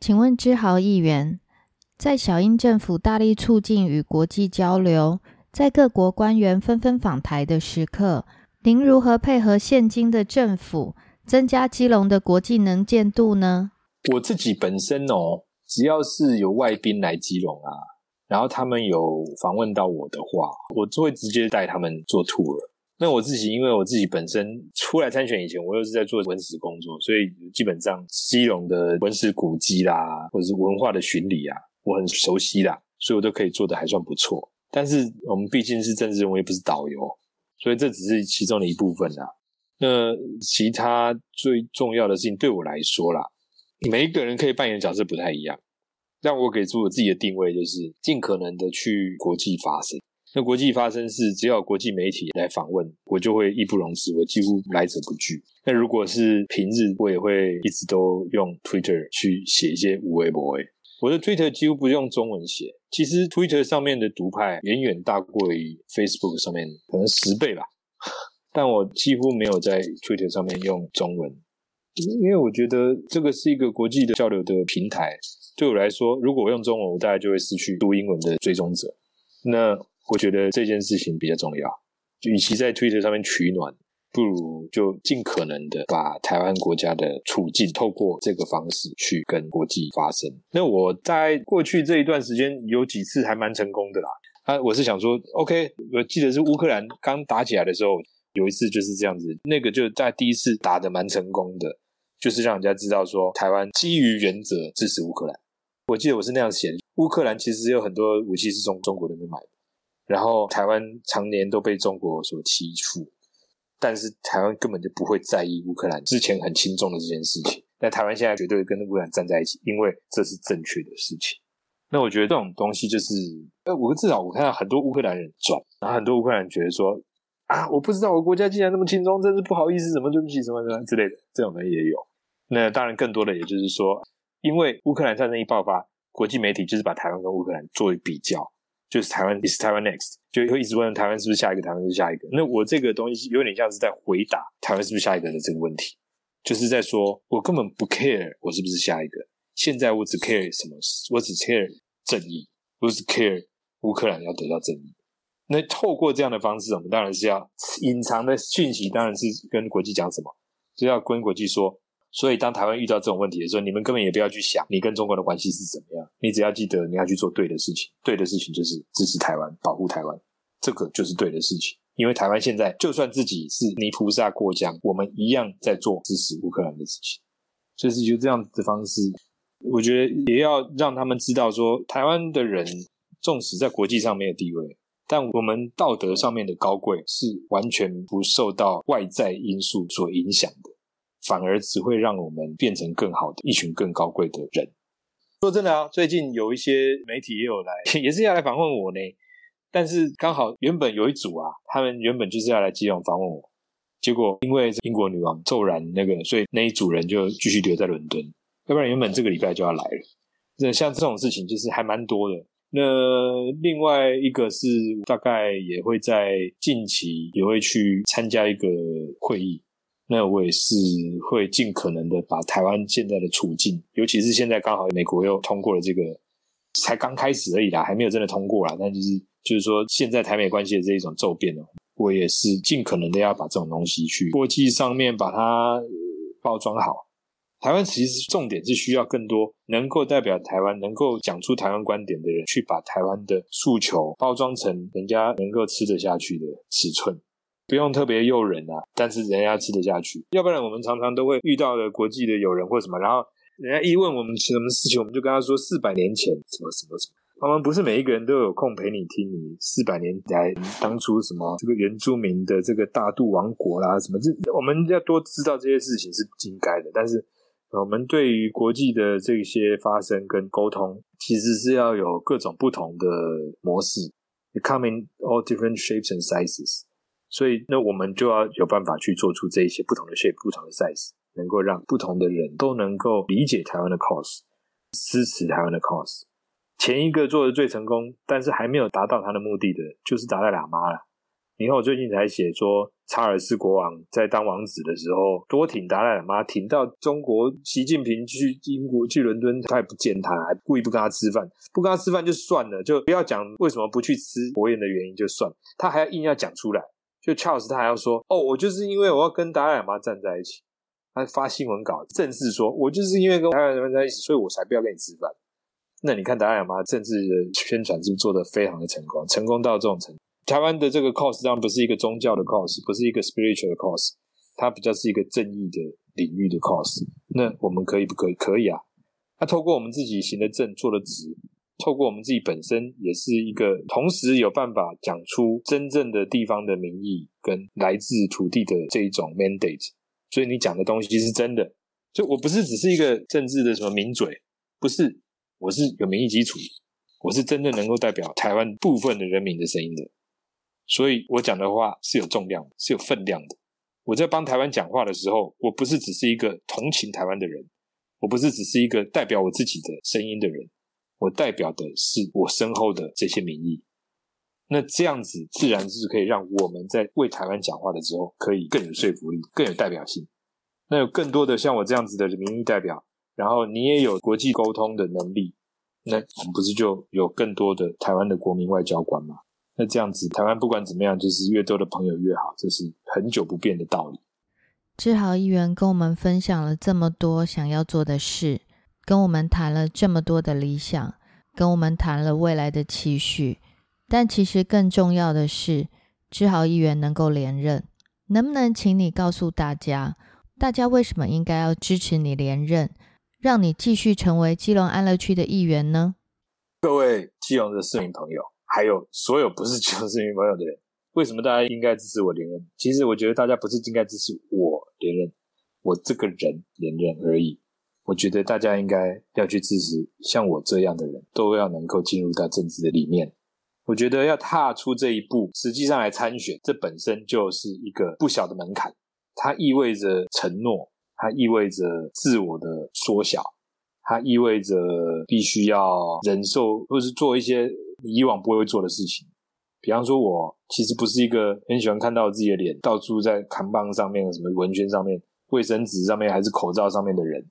请问支豪议员，在小英政府大力促进与国际交流，在各国官员纷纷访台的时刻，您如何配合现今的政府，增加基隆的国际能见度呢？我自己本身哦，只要是有外宾来基隆啊，然后他们有访问到我的话，我就会直接带他们做 tour。那我自己，因为我自己本身出来参选以前，我又是在做文史工作，所以基本上基隆的文史古迹啦，或者是文化的巡礼啊，我很熟悉啦，所以我都可以做的还算不错。但是我们毕竟是政治人物，又不是导游，所以这只是其中的一部分啦。那其他最重要的事情对我来说啦，每一个人可以扮演的角色不太一样，让我给出我自己的定位，就是尽可能的去国际发声。那国际发生事，只要国际媒体来访问，我就会义不容辞，我几乎来者不拒。那如果是平日，我也会一直都用 Twitter 去写一些无微博。我的 Twitter 几乎不用中文写，其实 Twitter 上面的读派远远大过于 Facebook 上面可能十倍吧。但我几乎没有在 Twitter 上面用中文，因为我觉得这个是一个国际的交流的平台。对我来说，如果我用中文，我大概就会失去读英文的追踪者。那我觉得这件事情比较重要，与其在 Twitter 上面取暖，不如就尽可能的把台湾国家的处境透过这个方式去跟国际发声。那我在过去这一段时间有几次还蛮成功的啦。啊，我是想说，OK，我记得是乌克兰刚打起来的时候，有一次就是这样子，那个就在第一次打的蛮成功的，就是让人家知道说台湾基于原则支持乌克兰。我记得我是那样写的，乌克兰其实有很多武器是从中国那边买的。然后台湾常年都被中国所欺负，但是台湾根本就不会在意乌克兰之前很轻重的这件事情。但台湾现在绝对跟乌克兰站在一起，因为这是正确的事情。那我觉得这种东西就是，呃，我至少我看到很多乌克兰人转，然后很多乌克兰人觉得说，啊，我不知道我国家竟然那么轻松，真是不好意思，什么对不起，什么什么之类的，这种人也有。那当然更多的也就是说，因为乌克兰战争一爆发，国际媒体就是把台湾跟乌克兰作为比较。就是台湾，is Taiwan next？就会一直问台湾是不是下一个，台湾是下一个。那我这个东西有点像是在回答台湾是不是下一个的这个问题，就是在说我根本不 care 我是不是下一个。现在我只 care 什么？我只 care 正义，我只 care 乌克兰要得到正义。那透过这样的方式，我们当然是要隐藏的讯息，当然是跟国际讲什么，就要跟国际说。所以，当台湾遇到这种问题的时候，你们根本也不要去想你跟中国的关系是怎么样。你只要记得你要去做对的事情，对的事情就是支持台湾、保护台湾，这个就是对的事情。因为台湾现在就算自己是泥菩萨过江，我们一样在做支持乌克兰的事情。就是就这样子的方式，我觉得也要让他们知道说，台湾的人纵使在国际上没有地位，但我们道德上面的高贵是完全不受到外在因素所影响的。反而只会让我们变成更好的一群更高贵的人。说真的啊，最近有一些媒体也有来，也是要来访问我呢。但是刚好原本有一组啊，他们原本就是要来基隆访问我，结果因为英国女王骤然那个，所以那一组人就继续留在伦敦。要不然原本这个礼拜就要来了。那像这种事情就是还蛮多的。那另外一个是大概也会在近期也会去参加一个会议。那我也是会尽可能的把台湾现在的处境，尤其是现在刚好美国又通过了这个，才刚开始而已啦，还没有真的通过啦。但就是就是说，现在台美关系的这一种骤变呢，我也是尽可能的要把这种东西去国际上面把它包装好。台湾其实重点是需要更多能够代表台湾、能够讲出台湾观点的人，去把台湾的诉求包装成人家能够吃得下去的尺寸。不用特别诱人啊，但是人家吃得下去。要不然我们常常都会遇到的国际的友人或什么，然后人家一问我们什么事情，我们就跟他说四百年前什么什么什么。我们不是每一个人都有空陪你听你四百年来当初什么这个原住民的这个大渡王国啦什么，这我们要多知道这些事情是应该的。但是我们对于国际的这些发生跟沟通，其实是要有各种不同的模式，coming all different shapes and sizes。所以，那我们就要有办法去做出这一些不同的 shape、不同的 size，能够让不同的人都能够理解台湾的 cause，支持台湾的 cause。前一个做的最成功，但是还没有达到他的目的的，就是达赖喇嘛了。你看我最近才写说，查尔斯国王在当王子的时候多挺达赖喇嘛，挺到中国习近平去英国去伦敦，他也不见他，还故意不跟他吃饭，不跟他吃饭就算了，就不要讲为什么不去吃国宴的原因就算，他还要硬要讲出来。就 Charles 他还要说，哦，我就是因为我要跟达赖喇嘛站在一起，他发新闻稿正式说，我就是因为跟达赖喇嘛在一起，所以我才不要跟你吃饭。那你看达赖喇嘛政治的宣传是不是做的非常的成功？成功到这种程度？台湾的这个 cause 当然不是一个宗教的 cause，不是一个 spiritual 的 cause，它比较是一个正义的领域的 cause。那我们可以不可以？可以啊。那透过我们自己行的正，做的直，透过我们自己本身也是一个，同时有办法讲出真正的地方的民意跟来自土地的这一种 mandate。所以你讲的东西是真的。所以我不是只是一个政治的什么名嘴，不是，我是有民意基础，我是真正能够代表台湾部分的人民的声音的。所以我讲的话是有重量，是有分量的。我在帮台湾讲话的时候，我不是只是一个同情台湾的人，我不是只是一个代表我自己的声音的人，我代表的是我身后的这些民意。那这样子自然是可以让我们在为台湾讲话的时候，可以更有说服力，更有代表性。那有更多的像我这样子的民意代表，然后你也有国际沟通的能力，那我们不是就有更多的台湾的国民外交官吗？那这样子，台湾不管怎么样，就是越多的朋友越好，这是很久不变的道理。志豪议员跟我们分享了这么多想要做的事，跟我们谈了这么多的理想，跟我们谈了未来的期许。但其实更重要的是，志豪议员能够连任，能不能请你告诉大家，大家为什么应该要支持你连任，让你继续成为基隆安乐区的议员呢？各位基隆的市民朋友。还有所有不是基隆市民朋友的人，为什么大家应该支持我连任？其实我觉得大家不是应该支持我连任，我这个人连任而已。我觉得大家应该要去支持像我这样的人，都要能够进入到政治的里面。我觉得要踏出这一步，实际上来参选，这本身就是一个不小的门槛。它意味着承诺，它意味着自我的缩小，它意味着必须要忍受或是做一些。以往不会做的事情，比方说，我其实不是一个很喜欢看到自己的脸到处在扛棒上面、什么文宣上面、卫生纸上面还是口罩上面的人，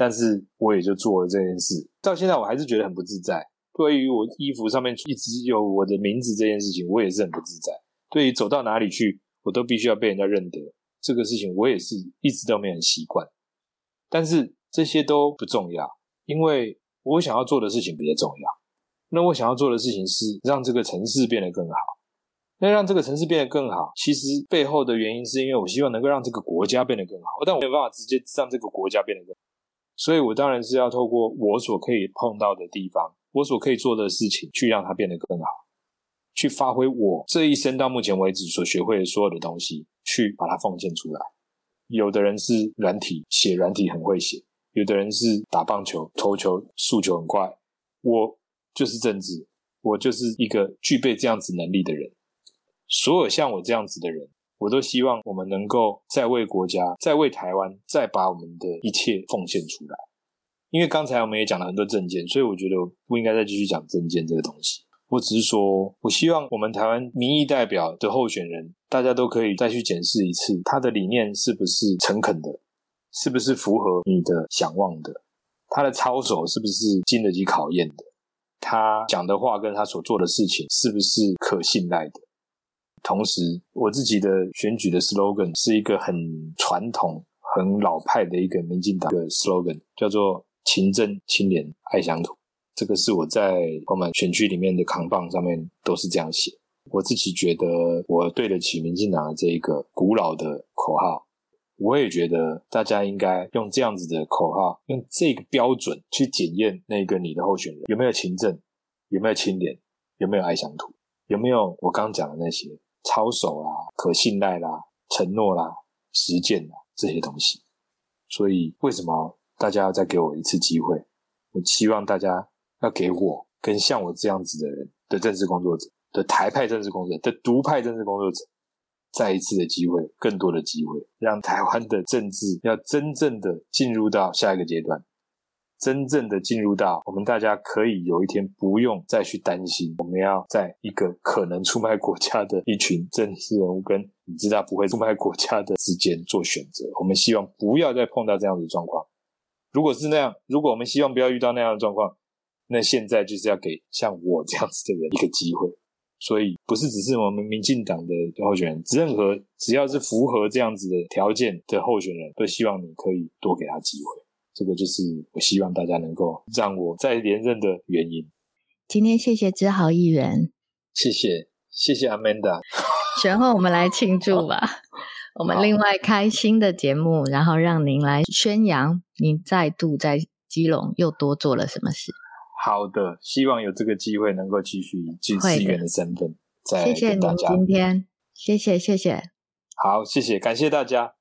但是我也就做了这件事。到现在我还是觉得很不自在。对于我衣服上面一直有我的名字这件事情，我也是很不自在。对于走到哪里去，我都必须要被人家认得，这个事情我也是一直都没很习惯。但是这些都不重要，因为我想要做的事情比较重要。那我想要做的事情是让这个城市变得更好。那让这个城市变得更好，其实背后的原因是因为我希望能够让这个国家变得更好。但我没有办法直接让这个国家变得更，好，所以我当然是要透过我所可以碰到的地方，我所可以做的事情，去让它变得更好，去发挥我这一生到目前为止所学会的所有的东西，去把它奉献出来。有的人是软体写软体很会写，有的人是打棒球投球速球很快，我。就是政治，我就是一个具备这样子能力的人。所有像我这样子的人，我都希望我们能够再为国家、再为台湾、再把我们的一切奉献出来。因为刚才我们也讲了很多证件，所以我觉得不应该再继续讲证件这个东西。我只是说，我希望我们台湾民意代表的候选人，大家都可以再去检视一次他的理念是不是诚恳的，是不是符合你的想望的，他的操守是不是经得起考验的。他讲的话跟他所做的事情是不是可信赖的？同时，我自己的选举的 slogan 是一个很传统、很老派的一个民进党的 slogan，叫做“勤政、清廉、爱乡土”。这个是我在我们选区里面的扛棒上面都是这样写。我自己觉得我对得起民进党的这一个古老的口号。我也觉得大家应该用这样子的口号，用这个标准去检验那个你的候选人有没有勤政，有没有清廉，有没有爱乡土，有没有我刚讲的那些操守啦、可信赖啦、承诺啦、实践啦这些东西。所以为什么大家要再给我一次机会？我希望大家要给我跟像我这样子的人的政治工作者的台派政治工作者的独派政治工作者。再一次的机会，更多的机会，让台湾的政治要真正的进入到下一个阶段。真正的进入到我们大家可以有一天不用再去担心，我们要在一个可能出卖国家的一群政治人物跟你知道不会出卖国家的之间做选择。我们希望不要再碰到这样的状况。如果是那样，如果我们希望不要遇到那样的状况，那现在就是要给像我这样子的人一个机会。所以不是只是我们民进党的候选人，任何只要是符合这样子的条件的候选人，都希望你可以多给他机会。这个就是我希望大家能够让我再连任的原因。今天谢谢志豪议员，谢谢谢谢 Amanda。选后我们来庆祝吧，我们另外开新的节目，然后让您来宣扬您再度在基隆又多做了什么事。好的，希望有这个机会能够继续以军事员的身份再谢谢跟大家。今天，谢谢谢谢。好，谢谢，感谢大家。